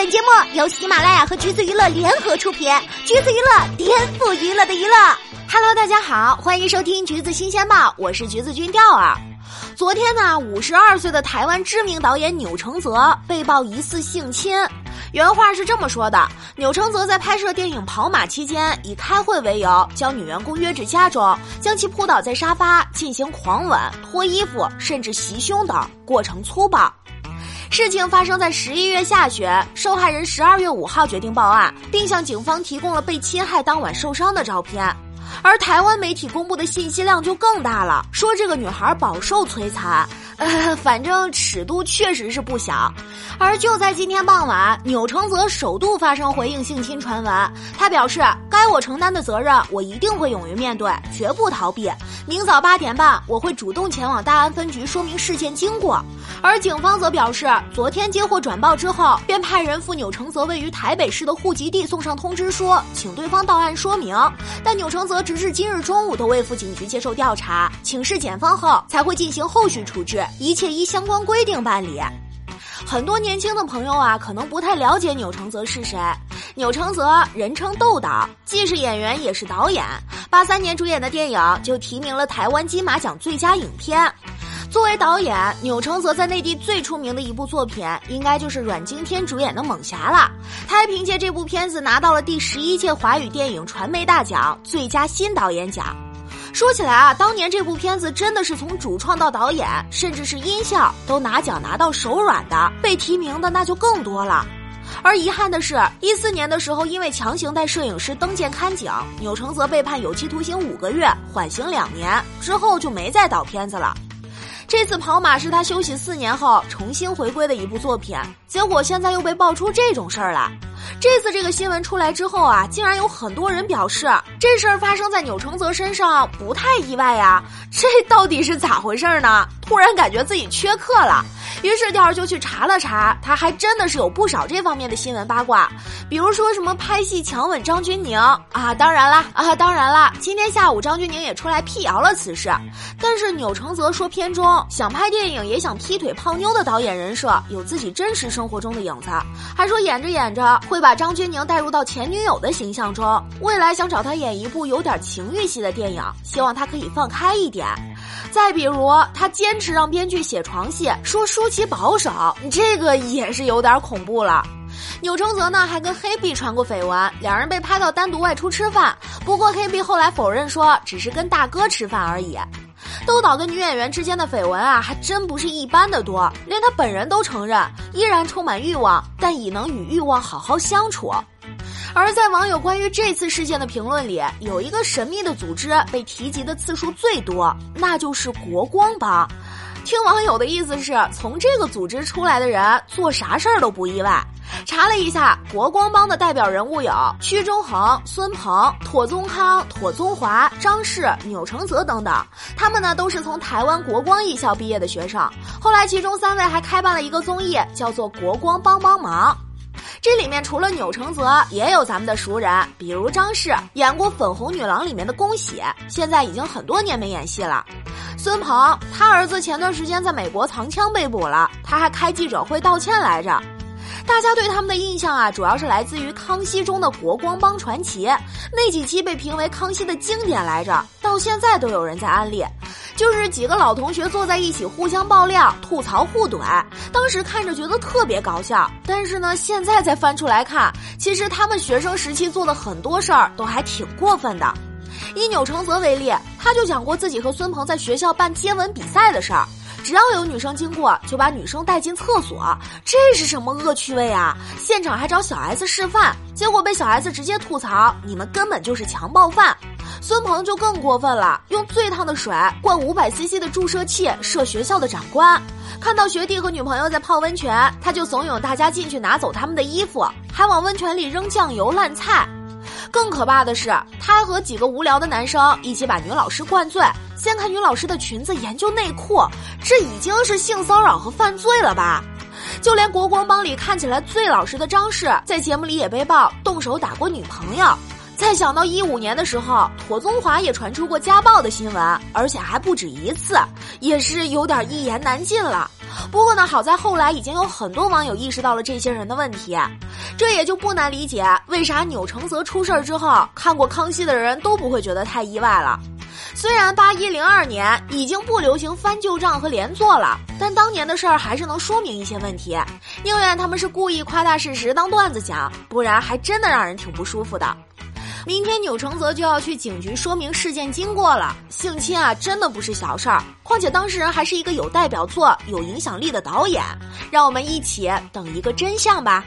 本节目由喜马拉雅和橘子娱乐联合出品，橘子娱乐颠覆娱乐的娱乐。Hello，大家好，欢迎收听橘子新鲜报，我是橘子君钓儿。昨天呢，五十二岁的台湾知名导演钮承泽被曝疑似性侵。原话是这么说的：钮承泽在拍摄电影《跑马》期间，以开会为由，将女员工约至家中，将其扑倒在沙发，进行狂吻、脱衣服，甚至袭胸等，过程粗暴。事情发生在十一月下旬，受害人十二月五号决定报案，并向警方提供了被侵害当晚受伤的照片。而台湾媒体公布的信息量就更大了，说这个女孩饱受摧残。呃，反正尺度确实是不小，而就在今天傍晚，钮承泽首度发声回应性侵传闻。他表示，该我承担的责任，我一定会勇于面对，绝不逃避。明早八点半，我会主动前往大安分局说明事件经过。而警方则表示，昨天接获转报之后，便派人赴钮承泽位于台北市的户籍地送上通知书，请对方到案说明。但钮承泽直至今日中午都未赴警局接受调查，请示检方后才会进行后续处置。一切依相关规定办理。很多年轻的朋友啊，可能不太了解钮承泽是谁。钮承泽人称豆导，既是演员也是导演。八三年主演的电影就提名了台湾金马奖最佳影片。作为导演，钮承泽在内地最出名的一部作品，应该就是阮经天主演的《猛侠》了。他还凭借这部片子拿到了第十一届华语电影传媒大奖最佳新导演奖。说起来啊，当年这部片子真的是从主创到导演，甚至是音效都拿奖拿到手软的，被提名的那就更多了。而遗憾的是，一四年的时候，因为强行带摄影师登舰看景，钮承泽被判有期徒刑五个月，缓刑两年，之后就没再导片子了。这次跑马是他休息四年后重新回归的一部作品，结果现在又被爆出这种事儿来。这次这个新闻出来之后啊，竟然有很多人表示这事儿发生在钮承泽身上不太意外呀，这到底是咋回事呢？突然感觉自己缺课了。于是调儿就去查了查，他还真的是有不少这方面的新闻八卦，比如说什么拍戏强吻张钧甯啊，当然啦啊，当然啦，今天下午张钧甯也出来辟谣了此事。但是钮承泽说，片中想拍电影也想劈腿泡妞的导演人设有自己真实生活中的影子，还说演着演着会把张钧甯带入到前女友的形象中，未来想找他演一部有点情欲戏的电影，希望他可以放开一点。再比如，他坚持让编剧写床戏，说舒淇保守，这个也是有点恐怖了。钮承泽呢，还跟黑碧传过绯闻，两人被拍到单独外出吃饭，不过黑碧后来否认说只是跟大哥吃饭而已。豆导跟女演员之间的绯闻啊，还真不是一般的多，连他本人都承认依然充满欲望，但已能与欲望好好相处。而在网友关于这次事件的评论里，有一个神秘的组织被提及的次数最多，那就是国光帮。听网友的意思是，从这个组织出来的人做啥事儿都不意外。查了一下，国光帮的代表人物有屈中恒、孙鹏、妥宗康、妥宗华、张氏、钮承泽等等，他们呢都是从台湾国光艺校毕业的学生。后来，其中三位还开办了一个综艺，叫做《国光帮帮忙》。这里面除了钮承泽，也有咱们的熟人，比如张氏，演过《粉红女郎》里面的宫喜，现在已经很多年没演戏了。孙鹏，他儿子前段时间在美国藏枪被捕了，他还开记者会道歉来着。大家对他们的印象啊，主要是来自于《康熙》中的国光帮传奇，那几期被评为康熙的经典来着，到现在都有人在安利。就是几个老同学坐在一起互相爆料、吐槽、互怼，当时看着觉得特别搞笑。但是呢，现在再翻出来看，其实他们学生时期做的很多事儿都还挺过分的。以钮承泽为例，他就讲过自己和孙鹏在学校办接吻比赛的事儿，只要有女生经过，就把女生带进厕所，这是什么恶趣味啊？现场还找小 S 示范，结果被小 S 直接吐槽：“你们根本就是强暴犯。”孙鹏就更过分了，用最烫的水灌五百 CC 的注射器射学校的长官。看到学弟和女朋友在泡温泉，他就怂恿大家进去拿走他们的衣服，还往温泉里扔酱油烂菜。更可怕的是，他和几个无聊的男生一起把女老师灌醉，掀开女老师的裙子研究内裤，这已经是性骚扰和犯罪了吧？就连国光帮里看起来最老实的张氏，在节目里也被曝动手打过女朋友。再想到一五年的时候，妥宗华也传出过家暴的新闻，而且还不止一次，也是有点一言难尽了。不过呢，好在后来已经有很多网友意识到了这些人的问题，这也就不难理解为啥钮承泽出事儿之后，看过康熙的人都不会觉得太意外了。虽然八一零二年已经不流行翻旧账和连坐了，但当年的事儿还是能说明一些问题。宁愿他们是故意夸大事实当段子讲，不然还真的让人挺不舒服的。明天钮承泽就要去警局说明事件经过了。性侵啊，真的不是小事儿，况且当事人还是一个有代表作、有影响力的导演。让我们一起等一个真相吧。